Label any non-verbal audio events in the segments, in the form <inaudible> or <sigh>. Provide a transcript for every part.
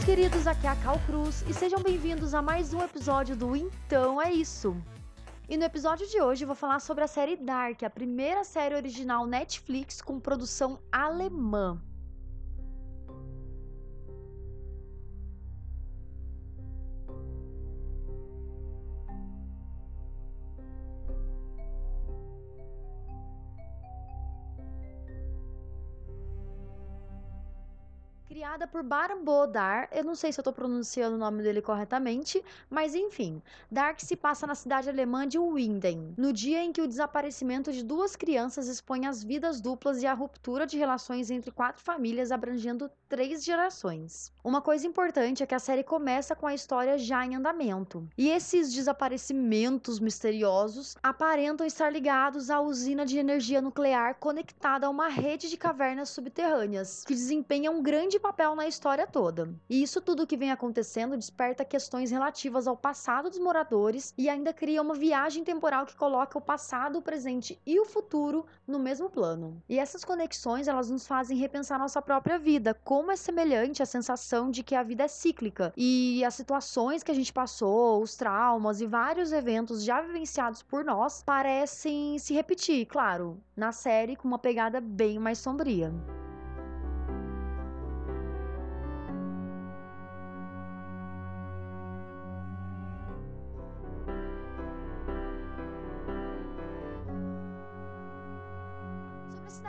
meus queridos, aqui é a Cal Cruz e sejam bem-vindos a mais um episódio do Então é Isso. E no episódio de hoje vou falar sobre a série Dark, a primeira série original Netflix com produção alemã. Criada por Baran Bodar, eu não sei se eu tô pronunciando o nome dele corretamente, mas enfim. Dark se passa na cidade alemã de Winden, no dia em que o desaparecimento de duas crianças expõe as vidas duplas e a ruptura de relações entre quatro famílias abrangendo três gerações. Uma coisa importante é que a série começa com a história já em andamento. E esses desaparecimentos misteriosos aparentam estar ligados à usina de energia nuclear conectada a uma rede de cavernas subterrâneas, que desempenha um grande papel na história toda. E isso tudo que vem acontecendo desperta questões relativas ao passado dos moradores e ainda cria uma viagem temporal que coloca o passado, o presente e o futuro no mesmo plano. E essas conexões, elas nos fazem repensar nossa própria vida, como é semelhante a sensação de que a vida é cíclica e as situações que a gente passou, os traumas e vários eventos já vivenciados por nós parecem se repetir, claro, na série com uma pegada bem mais sombria.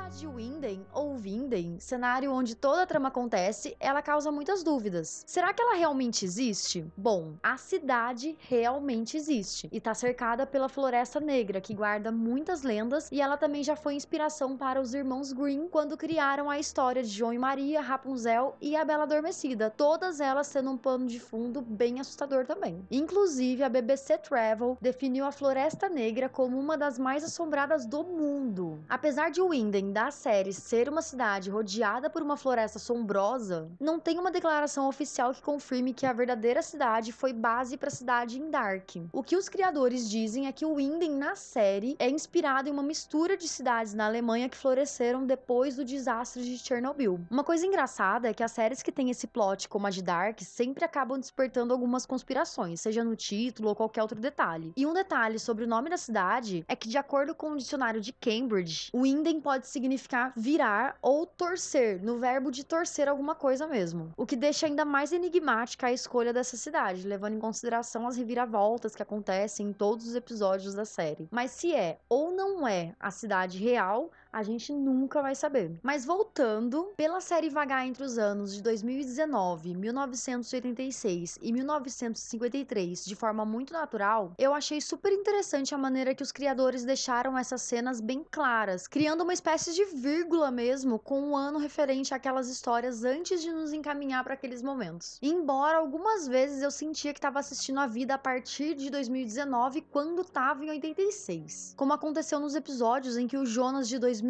Cidade de Winden, ou Winden, cenário onde toda a trama acontece, ela causa muitas dúvidas. Será que ela realmente existe? Bom, a cidade realmente existe e está cercada pela Floresta Negra, que guarda muitas lendas, e ela também já foi inspiração para os irmãos Green quando criaram a história de João e Maria, Rapunzel e a Bela Adormecida, todas elas tendo um pano de fundo bem assustador também. Inclusive, a BBC Travel definiu a Floresta Negra como uma das mais assombradas do mundo. Apesar de Winden da série ser uma cidade rodeada por uma floresta sombrosa, não tem uma declaração oficial que confirme que a verdadeira cidade foi base para a cidade em Dark. O que os criadores dizem é que o Winden na série é inspirado em uma mistura de cidades na Alemanha que floresceram depois do desastre de Chernobyl. Uma coisa engraçada é que as séries que têm esse plot, como a de Dark, sempre acabam despertando algumas conspirações, seja no título ou qualquer outro detalhe. E um detalhe sobre o nome da cidade é que, de acordo com o dicionário de Cambridge, Winden pode significar virar ou torcer, no verbo de torcer alguma coisa mesmo. O que deixa ainda mais enigmática a escolha dessa cidade, levando em consideração as reviravoltas que acontecem em todos os episódios da série. Mas se é ou não é a cidade real, a gente nunca vai saber. Mas voltando, pela série vagar entre os anos de 2019, 1986 e 1953 de forma muito natural, eu achei super interessante a maneira que os criadores deixaram essas cenas bem claras, criando uma espécie de vírgula mesmo com um ano referente àquelas histórias antes de nos encaminhar para aqueles momentos. Embora algumas vezes eu sentia que estava assistindo a vida a partir de 2019 quando estava em 86. Como aconteceu nos episódios em que o Jonas de 2019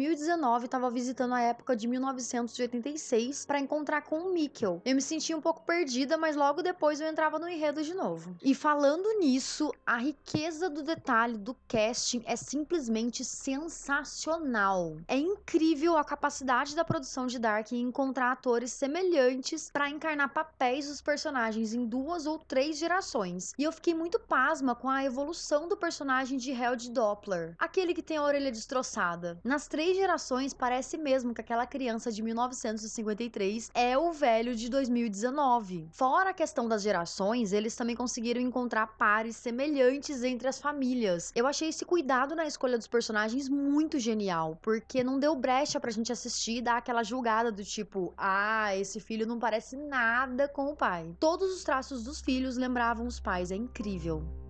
estava visitando a época de 1986 para encontrar com o Mikkel. Eu me sentia um pouco perdida, mas logo depois eu entrava no enredo de novo. E falando nisso, a riqueza do detalhe do casting é simplesmente sensacional. É incrível a capacidade da produção de Dark em encontrar atores semelhantes para encarnar papéis dos personagens em duas ou três gerações. E eu fiquei muito pasma com a evolução do personagem de Held Doppler, aquele que tem a orelha destroçada. Nas três gerações, parece mesmo que aquela criança de 1953 é o velho de 2019. Fora a questão das gerações, eles também conseguiram encontrar pares semelhantes entre as famílias. Eu achei esse cuidado na escolha dos personagens muito genial, porque não não deu brecha pra gente assistir e dar aquela julgada do tipo, ah, esse filho não parece nada com o pai. Todos os traços dos filhos lembravam os pais, é incrível.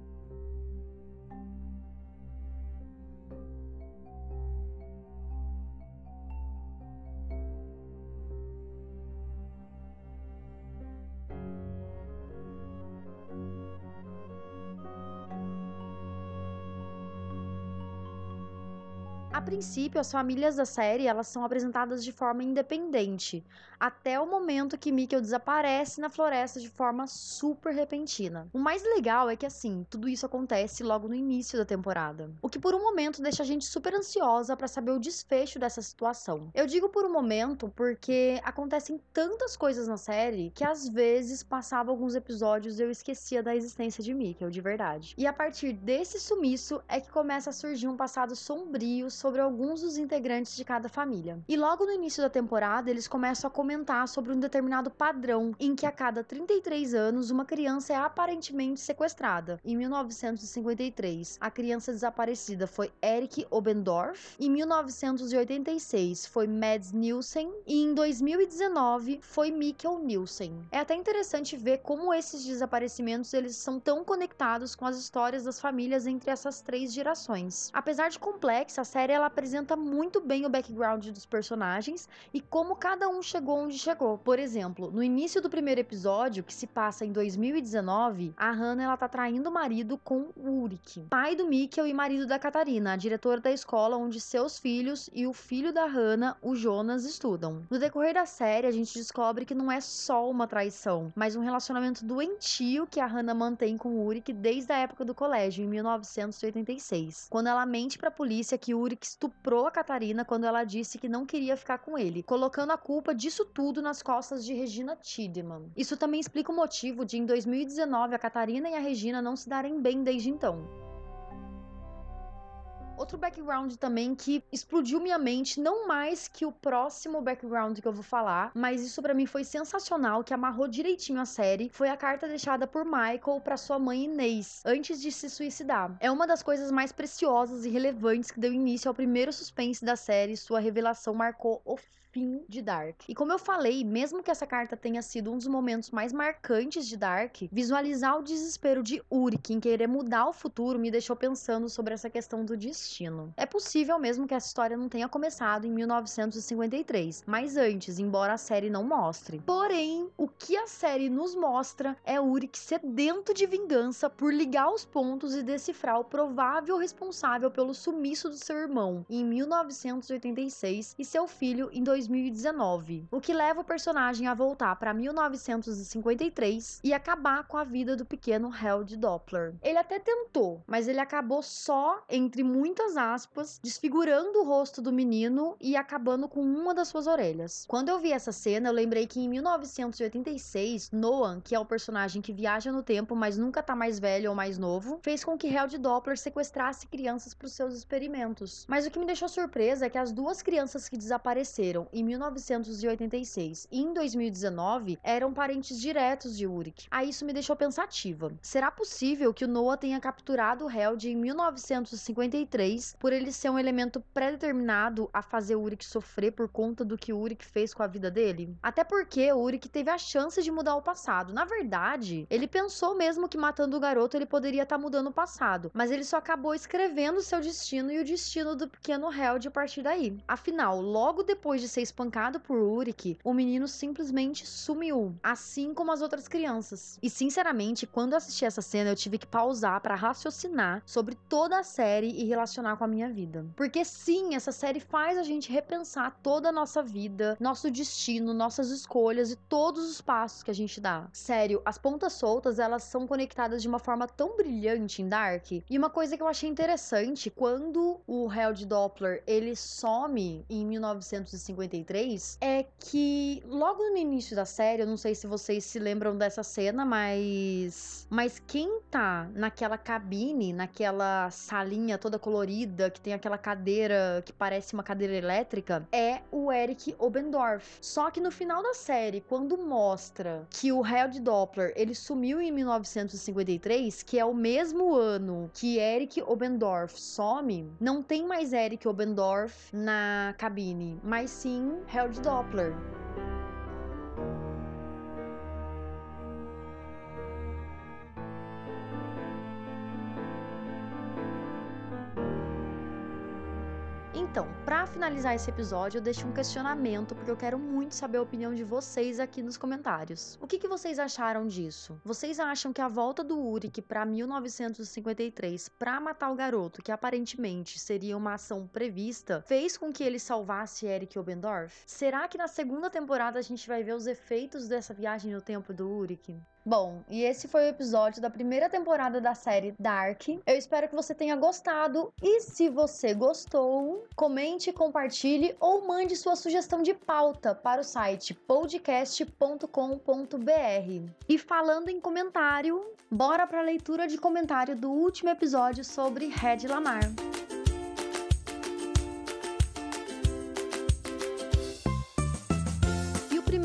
Princípio, as famílias da série elas são apresentadas de forma independente. Até o momento que Mikkel desaparece na floresta de forma super repentina. O mais legal é que assim, tudo isso acontece logo no início da temporada, o que por um momento deixa a gente super ansiosa para saber o desfecho dessa situação. Eu digo por um momento porque acontecem tantas coisas na série que às vezes passava alguns episódios eu esquecia da existência de Mikkel, de verdade. E a partir desse sumiço é que começa a surgir um passado sombrio sobre alguns dos integrantes de cada família. E logo no início da temporada, eles começam a comentar sobre um determinado padrão em que a cada 33 anos uma criança é aparentemente sequestrada. Em 1953, a criança desaparecida foi Eric Obendorf, em 1986 foi Mads Nielsen e em 2019 foi Mikkel Nielsen. É até interessante ver como esses desaparecimentos eles são tão conectados com as histórias das famílias entre essas três gerações. Apesar de complexa, a série ela apresenta muito bem o background dos personagens e como cada um chegou onde chegou. Por exemplo, no início do primeiro episódio, que se passa em 2019, a Hannah ela tá traindo o marido com o Ulrich, pai do Mikkel e marido da Catarina, a diretora da escola onde seus filhos e o filho da Hannah, o Jonas, estudam. No decorrer da série, a gente descobre que não é só uma traição, mas um relacionamento doentio que a Hannah mantém com o Ulrich desde a época do colégio, em 1986, quando ela mente para a polícia que Ulrich estuprou a Catarina quando ela disse que não queria ficar com ele, colocando a culpa disso tudo nas costas de Regina Tiedemann. Isso também explica o motivo de, em 2019, a Catarina e a Regina não se darem bem desde então. Outro background também que explodiu minha mente, não mais que o próximo background que eu vou falar, mas isso para mim foi sensacional, que amarrou direitinho a série, foi a carta deixada por Michael para sua mãe Inês, antes de se suicidar. É uma das coisas mais preciosas e relevantes que deu início ao primeiro suspense da série, sua revelação marcou o fim de Dark. E como eu falei, mesmo que essa carta tenha sido um dos momentos mais marcantes de Dark, visualizar o desespero de Uric em querer mudar o futuro me deixou pensando sobre essa questão do destino. É possível mesmo que essa história não tenha começado em 1953, mas antes, embora a série não mostre. Porém, o que a série nos mostra é Uric sedento de vingança por ligar os pontos e decifrar o provável responsável pelo sumiço do seu irmão em 1986 e seu filho em 2000 2019, o que leva o personagem a voltar para 1953 e acabar com a vida do pequeno Held Doppler. Ele até tentou, mas ele acabou só, entre muitas aspas, desfigurando o rosto do menino e acabando com uma das suas orelhas. Quando eu vi essa cena, eu lembrei que em 1986, Noah, que é o personagem que viaja no tempo, mas nunca tá mais velho ou mais novo, fez com que Held Doppler sequestrasse crianças para os seus experimentos. Mas o que me deixou surpresa é que as duas crianças que desapareceram em 1986 e em 2019 eram parentes diretos de Uric. Aí isso me deixou pensativa. Será possível que o Noah tenha capturado o Held em 1953 por ele ser um elemento pré-determinado a fazer Uric sofrer por conta do que Uric fez com a vida dele? Até porque Uric teve a chance de mudar o passado. Na verdade, ele pensou mesmo que matando o garoto ele poderia estar tá mudando o passado, mas ele só acabou escrevendo seu destino e o destino do pequeno Held a partir daí. Afinal, logo depois de ser ser espancado por Uric, o menino simplesmente sumiu, assim como as outras crianças. E sinceramente, quando eu assisti essa cena, eu tive que pausar para raciocinar sobre toda a série e relacionar com a minha vida. Porque sim, essa série faz a gente repensar toda a nossa vida, nosso destino, nossas escolhas e todos os passos que a gente dá. Sério, as pontas soltas, elas são conectadas de uma forma tão brilhante em Dark. E uma coisa que eu achei interessante, quando o Held Doppler, ele some em 1950 53 é que logo no início da série, eu não sei se vocês se lembram dessa cena, mas mas quem tá naquela cabine, naquela salinha toda colorida, que tem aquela cadeira que parece uma cadeira elétrica, é o Eric Obendorf. Só que no final da série, quando mostra que o Held Doppler, ele sumiu em 1953, que é o mesmo ano que Eric Obendorf some, não tem mais Eric Obendorf na cabine, mas sim Held Doppler. Então, para finalizar esse episódio, eu deixo um questionamento porque eu quero muito saber a opinião de vocês aqui nos comentários. O que, que vocês acharam disso? Vocês acham que a volta do Uric para 1953 para matar o garoto, que aparentemente seria uma ação prevista, fez com que ele salvasse Eric Obendorf? Será que na segunda temporada a gente vai ver os efeitos dessa viagem no tempo do Uric? Bom, e esse foi o episódio da primeira temporada da série Dark. Eu espero que você tenha gostado e se você gostou, comente, compartilhe ou mande sua sugestão de pauta para o site podcast.com.br. E falando em comentário, bora para a leitura de comentário do último episódio sobre Red Lamar.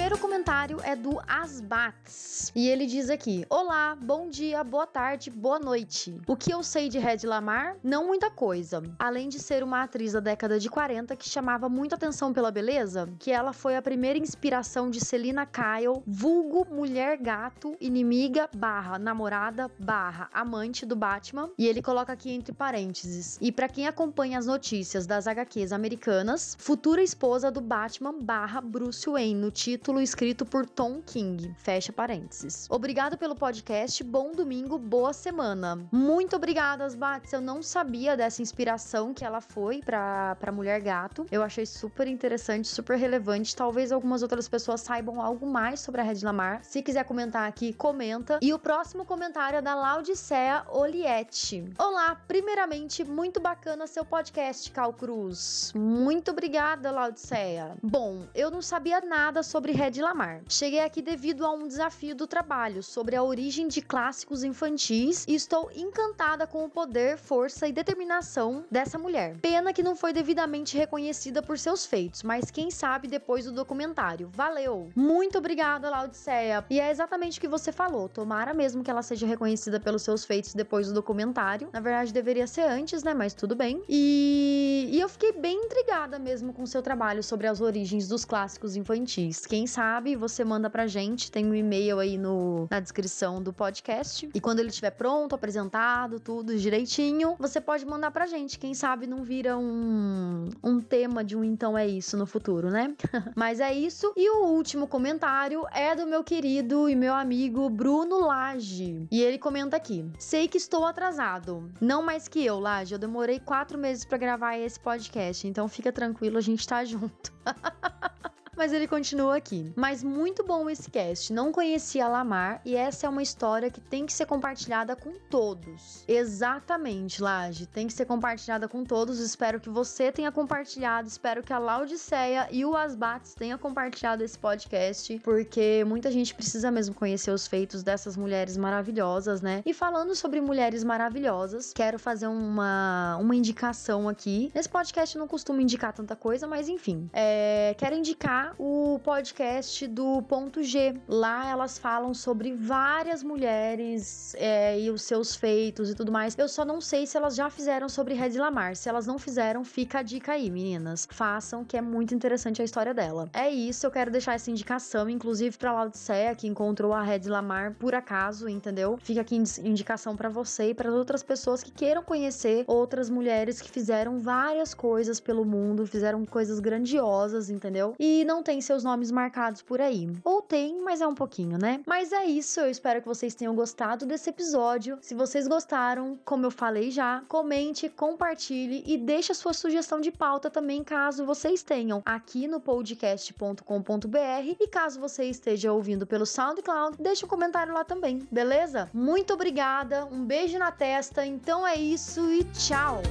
primeiro comentário é do Asbats. E ele diz aqui: Olá, bom dia, boa tarde, boa noite. O que eu sei de Red Lamar? Não muita coisa. Além de ser uma atriz da década de 40 que chamava muita atenção pela beleza, que ela foi a primeira inspiração de Selina Kyle, vulgo mulher gato, inimiga barra namorada barra amante do Batman. E ele coloca aqui entre parênteses. E para quem acompanha as notícias das HQs americanas, futura esposa do Batman barra Bruce Wayne no título escrito por Tom King. Fecha parênteses. Obrigado pelo podcast. Bom domingo, boa semana. Muito obrigada, Asbats. Eu não sabia dessa inspiração que ela foi pra, pra Mulher Gato. Eu achei super interessante, super relevante. Talvez algumas outras pessoas saibam algo mais sobre a Red Lamar. Se quiser comentar aqui, comenta. E o próximo comentário é da Laudicea Oliette. Olá, primeiramente, muito bacana seu podcast, Cal Cruz. Muito obrigada, Laudicea. Bom, eu não sabia nada sobre Red Lamar. Cheguei aqui devido a um desafio do trabalho sobre a origem de clássicos infantis e estou encantada com o poder, força e determinação dessa mulher. Pena que não foi devidamente reconhecida por seus feitos, mas quem sabe depois do documentário. Valeu! Muito obrigada, Laodiceia. E é exatamente o que você falou. Tomara mesmo que ela seja reconhecida pelos seus feitos depois do documentário. Na verdade, deveria ser antes, né? Mas tudo bem. E, e eu fiquei bem intrigada mesmo com seu trabalho sobre as origens dos clássicos infantis. Quem sabe, você manda pra gente, tem um e-mail aí no, na descrição do podcast. E quando ele estiver pronto, apresentado, tudo direitinho, você pode mandar pra gente. Quem sabe não vira um, um tema de um Então É Isso no futuro, né? <laughs> Mas é isso. E o último comentário é do meu querido e meu amigo Bruno Lage. E ele comenta aqui: Sei que estou atrasado. Não mais que eu, Lage. Eu demorei quatro meses para gravar esse podcast. Então fica tranquilo, a gente tá junto. <laughs> Mas ele continua aqui. Mas muito bom esse cast. Não conhecia Lamar e essa é uma história que tem que ser compartilhada com todos. Exatamente, Laje. Tem que ser compartilhada com todos. Espero que você tenha compartilhado. Espero que a Laudiceia e o Asbates tenham compartilhado esse podcast. Porque muita gente precisa mesmo conhecer os feitos dessas mulheres maravilhosas, né? E falando sobre mulheres maravilhosas, quero fazer uma, uma indicação aqui. Nesse podcast eu não costumo indicar tanta coisa, mas enfim. É, quero indicar o podcast do Ponto G. Lá elas falam sobre várias mulheres é, e os seus feitos e tudo mais. Eu só não sei se elas já fizeram sobre Red Lamar. Se elas não fizeram, fica a dica aí, meninas. Façam, que é muito interessante a história dela. É isso, eu quero deixar essa indicação, inclusive pra Laudicea, que encontrou a Red Lamar por acaso, entendeu? Fica aqui indicação para você e para outras pessoas que queiram conhecer outras mulheres que fizeram várias coisas pelo mundo, fizeram coisas grandiosas, entendeu? E não não tem seus nomes marcados por aí. Ou tem, mas é um pouquinho, né? Mas é isso, eu espero que vocês tenham gostado desse episódio. Se vocês gostaram, como eu falei já, comente, compartilhe e deixe a sua sugestão de pauta também, caso vocês tenham aqui no podcast.com.br. E caso você esteja ouvindo pelo SoundCloud, deixe um comentário lá também, beleza? Muito obrigada, um beijo na testa. Então é isso e tchau!